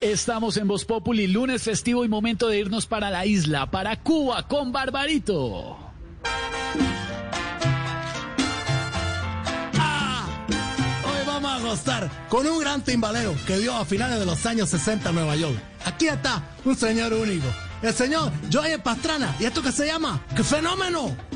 Estamos en Voz Populi, lunes festivo y momento de irnos para la isla, para Cuba, con Barbarito. Ah, hoy vamos a gozar con un gran timbalero que dio a finales de los años 60 en Nueva York. Aquí está un señor único, el señor Joey Pastrana. ¿Y esto qué se llama? ¡Qué fenómeno!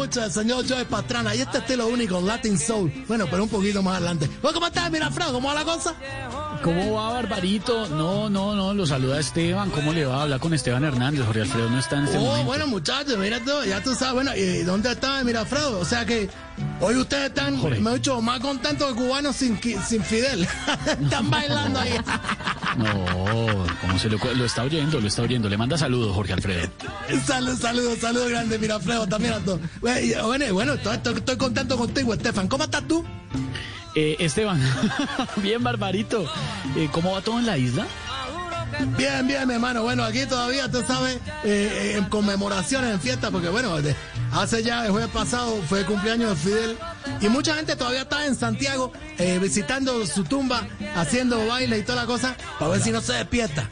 Mucho del señor Joe Pastrana y este estilo único, Latin Soul. Bueno, pero un poquito más adelante. ¿Cómo estás, Mirafredo? ¿Cómo va la cosa? ¿Cómo va, Barbarito? No, no, no, lo saluda Esteban. ¿Cómo le va a hablar con Esteban Hernández? Jorge Alfredo no está en este oh, momento. bueno, muchachos, mira tú, ya tú sabes, bueno, ¿y dónde está Mirafredo? O sea que hoy ustedes están, me he dicho, más contentos que cubanos sin, sin Fidel. están bailando ahí. No, ¿cómo se lo, lo está oyendo? Lo está oyendo. Le manda saludos, Jorge Alfredo. Saludos, saludos, saludos grande, Mirafredo, también a todos. Bueno, bueno, estoy, estoy contento contigo, Estefan. ¿Cómo estás tú? Eh, Esteban, bien barbarito. Eh, ¿Cómo va todo en la isla? Bien, bien, mi hermano. Bueno, aquí todavía, tú sabes, eh, en conmemoraciones, en fiestas, porque bueno, hace ya el jueves pasado fue el cumpleaños de Fidel y mucha gente todavía está en Santiago visitando su tumba, haciendo baile y toda la cosa, para ver si no se despierta.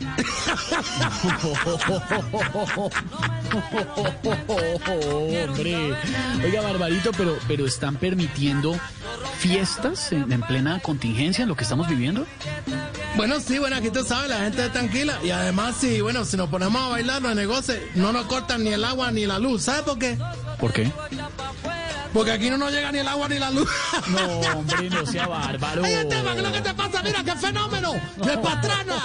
Hombre, oiga, Barbarito, pero, pero están permitiendo fiestas en, plena contingencia en lo que estamos viviendo? Bueno, sí, bueno, aquí tú sabes, la gente es tranquila. Y además, sí, bueno, si nos ponemos a bailar los negocios, no nos cortan ni el agua ni la luz. ¿Sabes por qué? ¿Por qué? Porque aquí no nos llega ni el agua ni la luz. No, hombre, no sea bárbaro. Ay, Esteban, ¿qué es lo que te pasa? Mira, qué fenómeno. ¡De patrana!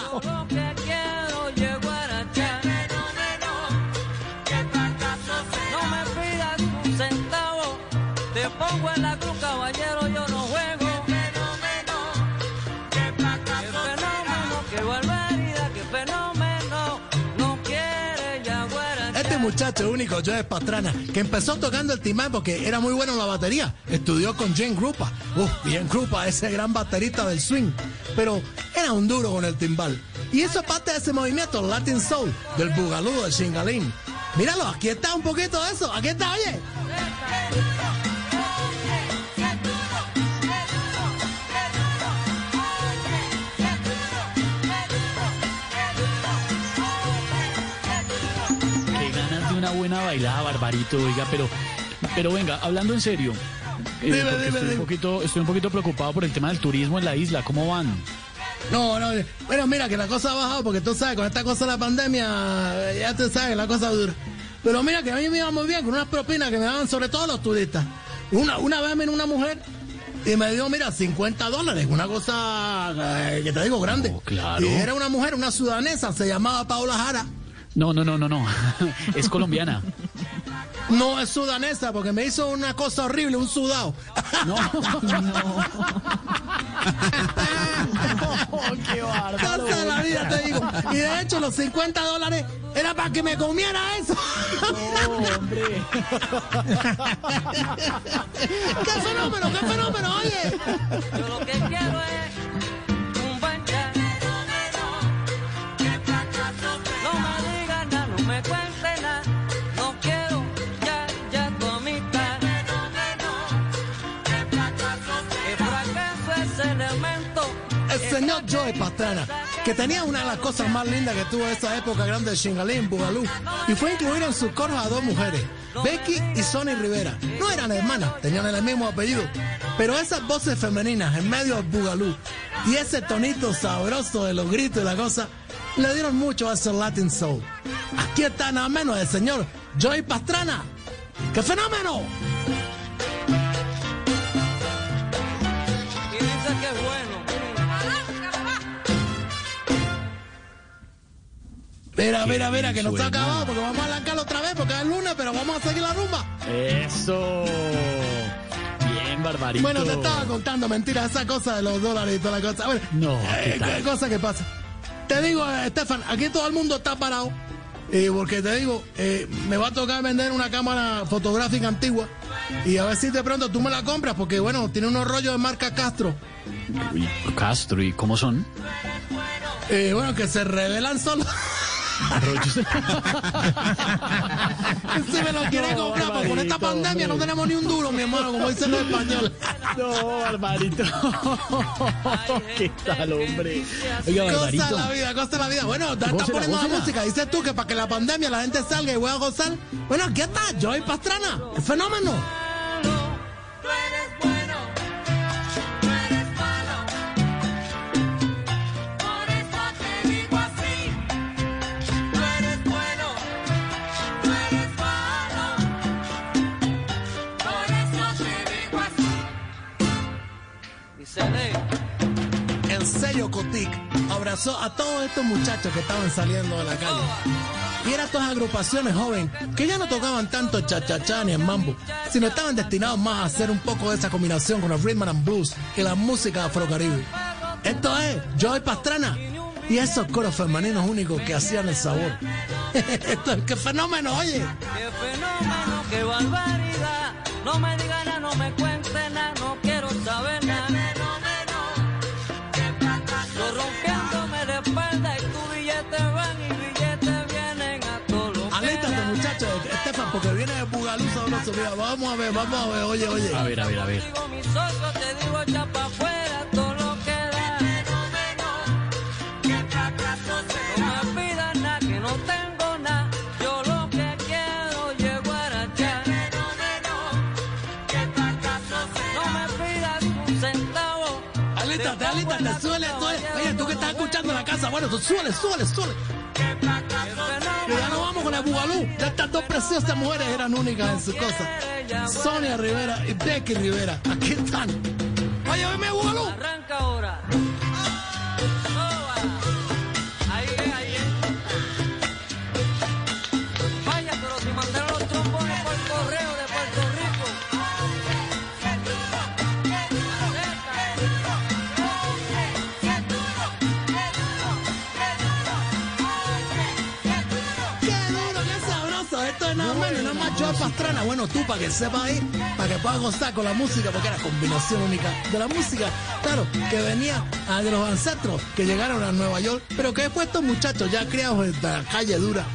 Te pongo en la muchacho único, Joe Pastrana, que empezó tocando el timán porque era muy bueno en la batería. Estudió con Jane Grupa. Uf, bien Grupa, ese gran baterista del swing. Pero era un duro con el timbal. Y eso es parte de ese movimiento, Latin Soul, del bugalú, del chingalín. Míralo, aquí está un poquito de eso. Aquí está, oye. Una buena bailada, Barbarito, oiga, pero, pero venga, hablando en serio, eh, estoy, Un poquito, estoy un poquito preocupado por el tema del turismo en la isla, ¿cómo van? No, no, bueno, mira que la cosa ha bajado porque tú sabes, con esta cosa de la pandemia, ya tú sabes, la cosa dura. Pero mira que a mí me iba muy bien con unas propinas que me daban sobre todo los turistas. Una, una vez vino una mujer y me dio, mira, 50 dólares, una cosa eh, que te digo grande. Oh, claro. Y era una mujer, una sudanesa, se llamaba Paula Jara. No, no, no, no, no. Es colombiana. No, es sudanesa porque me hizo una cosa horrible, un sudado. No, no. qué bárbaro. de la vida te digo. Y de hecho los 50 dólares era para que me comiera eso. No, hombre. ¡Qué fenómeno, qué fenómeno, oye! Yo lo que quiero es señor Joe Pastrana, que tenía una de las cosas más lindas que tuvo esa época grande de Shingalín, Bugalú, y fue incluir en sus coros a dos mujeres, Becky y Sonny Rivera. No eran hermanas, tenían el mismo apellido, pero esas voces femeninas en medio del Bugalú y ese tonito sabroso de los gritos y la cosa, le dieron mucho a ese Latin Soul. Aquí está nada menos el señor Joey Pastrana. ¡Qué fenómeno! Mira, mira, mira, que no está acabado porque vamos a arrancarlo otra vez porque es lunes, pero vamos a seguir la rumba. Eso. Bien, Barbarito. Bueno, te estaba contando mentiras, esa cosa de los dólares y toda la cosa. Bueno, No, ¿qué eh, tal? cosa que pasa. Te digo, eh, Estefan, aquí todo el mundo está parado. eh, porque te digo, eh, me va a tocar vender una cámara fotográfica antigua Y a ver si de pronto tú me la compras, porque bueno, tiene unos rollos de marca Castro. Uy, Castro, ¿y cómo son? Eh, bueno, que se revelan solos. Si me lo quiere No, comprar, porque con esta pandemia no tenemos ni un duro, mi hermano, como dicen los españoles. No, Barbarito. ¿Qué tal, hombre? Oiga, Cosa la vida, cosa la vida. Bueno, estás poniendo la música. Dices tú que para que la pandemia la gente salga y voy a gozar. Bueno, aquí está, Joey Pastrana, el fenómeno. Sello Cotic abrazó a todos estos muchachos que estaban saliendo de la calle. Y eran todas agrupaciones jóvenes que ya no tocaban tanto cha-cha-cha ni el mambo, sino estaban destinados más a hacer un poco de esa combinación con el rhythm and blues y la música afrocaribe. Esto es Joey Pastrana y esos coros femeninos únicos que hacían el sabor. Esto es qué fenómeno, oye. Qué fenómeno, qué barbaridad. No me diga nada, no me cuente nada, no quiero saber nada. Mira, vamos a ver, vamos a ver, oye, oye. A ver, a ver, a ver. Digo mis ojos, te digo echa pa' afuera todo lo que da. No me pidas nada, que no tengo nada. Yo lo que quiero es llegar allá. No me pidas un centavo. Alístate, alístate, súbele, súbele. Oye, tú que estás escuchando en la casa, bueno, tú súbele, súbele, súbele. Que ya no vamos con el Bugalú. Estas dos preciosas mujeres eran únicas en su cosa. Sonia Rivera y Becky Rivera. Aquí están. Oye, oíme Bugalú. Arranca ahora. Nada menos, nada más Joe Pastrana. Bueno, tú para que sepas ahí, para que puedas gozar con la música, porque era combinación única de la música, claro, que venía ah, de los ancestros que llegaron a Nueva York, pero que después estos muchachos ya criados en la calle dura,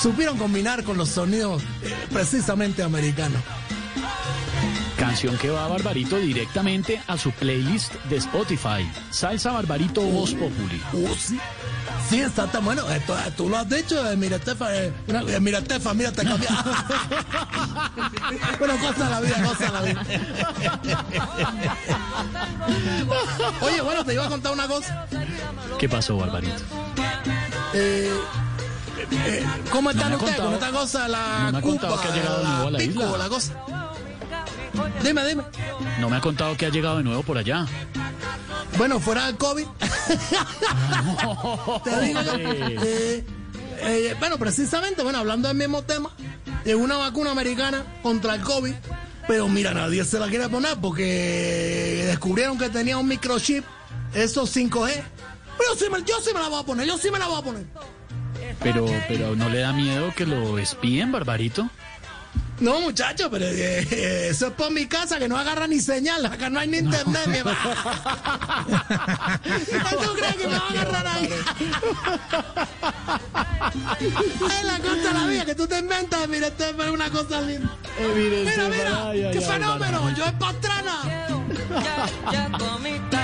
supieron combinar con los sonidos eh, precisamente americanos. Canción que va Barbarito directamente a su playlist de Spotify. Salsa Barbarito Voz Populi. Sí. Sí, está tan bueno. Esto, eh, tú lo has dicho, eh, mira, Estefa, eh, eh, mira, Estefa, mira, te cambié. bueno, cosa la vida, cosa la vida. Oye, bueno, te iba a contar una cosa. ¿Qué pasó, Barbarito? Eh, eh, ¿Cómo están ha ustedes con contado- esta cosa? La no me ha contado que ha llegado de nuevo a la pico, isla. la cosa. Dime, dime. No me ha contado que ha llegado de nuevo por allá. Bueno, fuera del COVID. Te digo eh, eh, bueno, precisamente, bueno, hablando del mismo tema, de una vacuna americana contra el COVID, pero mira, nadie se la quiere poner porque descubrieron que tenía un microchip, esos 5G. Pero sí me- yo sí me la voy a poner, yo sí me la voy a poner. Pero, pero ¿no le da miedo que lo espíen, Barbarito? No, muchacho, pero eh, eh eso es por mi casa, que no agarra ni señal. Acá no hay ni internet, no. mi hermano. ¿Tú crees que me va a agarrar ahí? es la cosa de la vida que tú te inventas. Mira, esto es una cosa linda. Mira, mira, qué fenómeno. Yo es pastrana. Ya, ya comiste.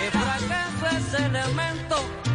Que por acá fue ese elemento.